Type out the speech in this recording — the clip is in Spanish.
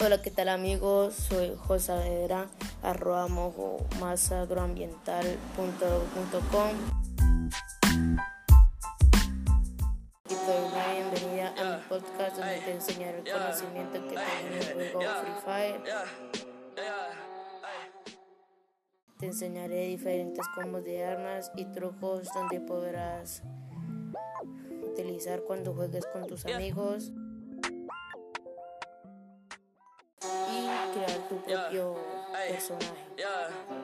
Hola, ¿qué tal amigos? Soy José Vedra, arroba mojo más. Y te doy bienvenida a mi podcast donde te enseñaré el conocimiento que tengo en el juego Free Fire. Te enseñaré diferentes combos de armas y trucos donde podrás utilizar cuando juegues con tus amigos. Tu propio personaje.